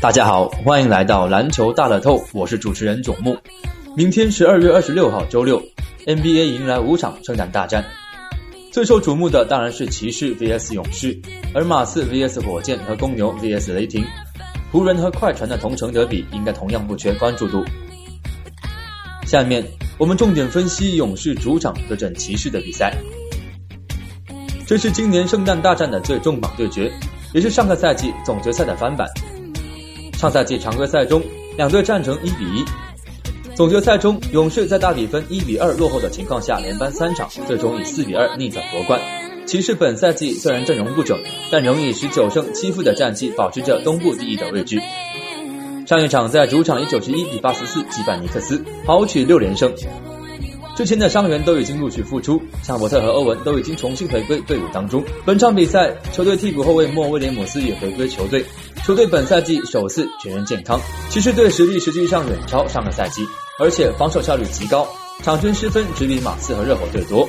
大家好，欢迎来到篮球大乐透，我是主持人囧木。明天十二月二十六号周六，NBA 迎来五场圣诞大战，最受瞩目的当然是骑士 VS 勇士，而马刺 VS 火箭和公牛 VS 雷霆，湖人和快船的同城德比应该同样不缺关注度。下面我们重点分析勇士主场对阵骑士的比赛，这是今年圣诞大战的最重磅对决，也是上个赛季总决赛的翻版。上赛季常规赛中，两队战成一比一。总决赛中，勇士在大比分一比二落后的情况下，连扳三场，最终以四比二逆转夺冠。骑士本赛季虽然阵容不整，但仍以十九胜七负的战绩保持着东部第一的位置。上一场在主场以九十一比八十四击败尼克斯，豪取六连胜。之前的伤员都已经陆续复出，夏伯特和欧文都已经重新回归队伍当中。本场比赛，球队替补后卫莫威廉姆斯也回归球队。球队本赛季首次全员健康，骑士队实力实际上远超上个赛季，而且防守效率极高，场均失分只比马刺和热火队多。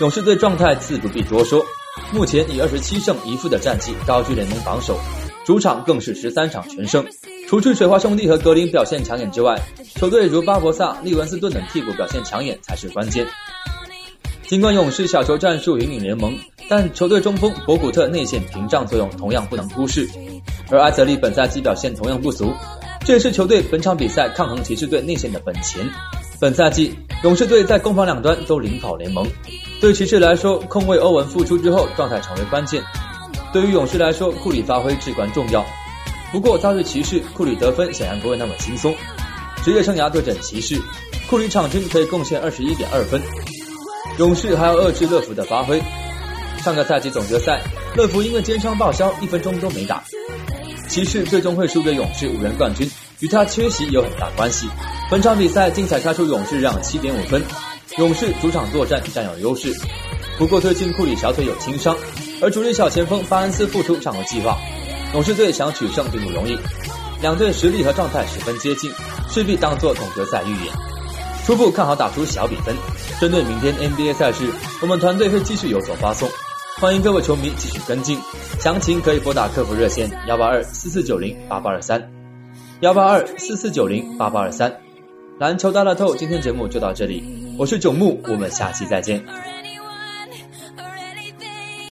勇士队状态自不必多说，目前以二十七胜一负的战绩高居联盟榜首，主场更是十三场全胜。除去水花兄弟和格林表现抢眼之外，球队如巴博萨、利文斯顿等替补表现抢眼才是关键。尽管勇士小球战术引领联盟，但球队中锋博古特内线屏障作用同样不能忽视。而埃泽利本赛季表现同样不俗，这也是球队本场比赛抗衡骑士队内线的本钱。本赛季勇士队在攻防两端都领跑联盟，对骑士来说，控卫欧文复出之后状态成为关键；对于勇士来说，库里发挥至关重要。不过遭遇骑士，库里得分显然不会那么轻松。职业生涯对阵骑士，库里场均可以贡献二十一点二分。勇士还要遏制乐福的发挥。上个赛季总决赛，乐福因为肩伤报销，一分钟都没打。骑士最终会输给勇士五人冠军，与他缺席有很大关系。本场比赛精彩开出勇士让七点五分，勇士主场作战占有优势。不过最近库里小腿有轻伤，而主力小前锋巴恩斯复出尚有计划，勇士队想取胜并不容易。两队实力和状态十分接近，势必当做总决赛预演。初步看好打出小比分。针对明天 NBA 赛事，我们团队会继续有所发送。欢迎各位球迷继续跟进，详情可以拨打客服热线幺八二四四九零八八二三，幺八二四四九零八八二三。篮球大乐透，今天节目就到这里，我是九木，我们下期再见。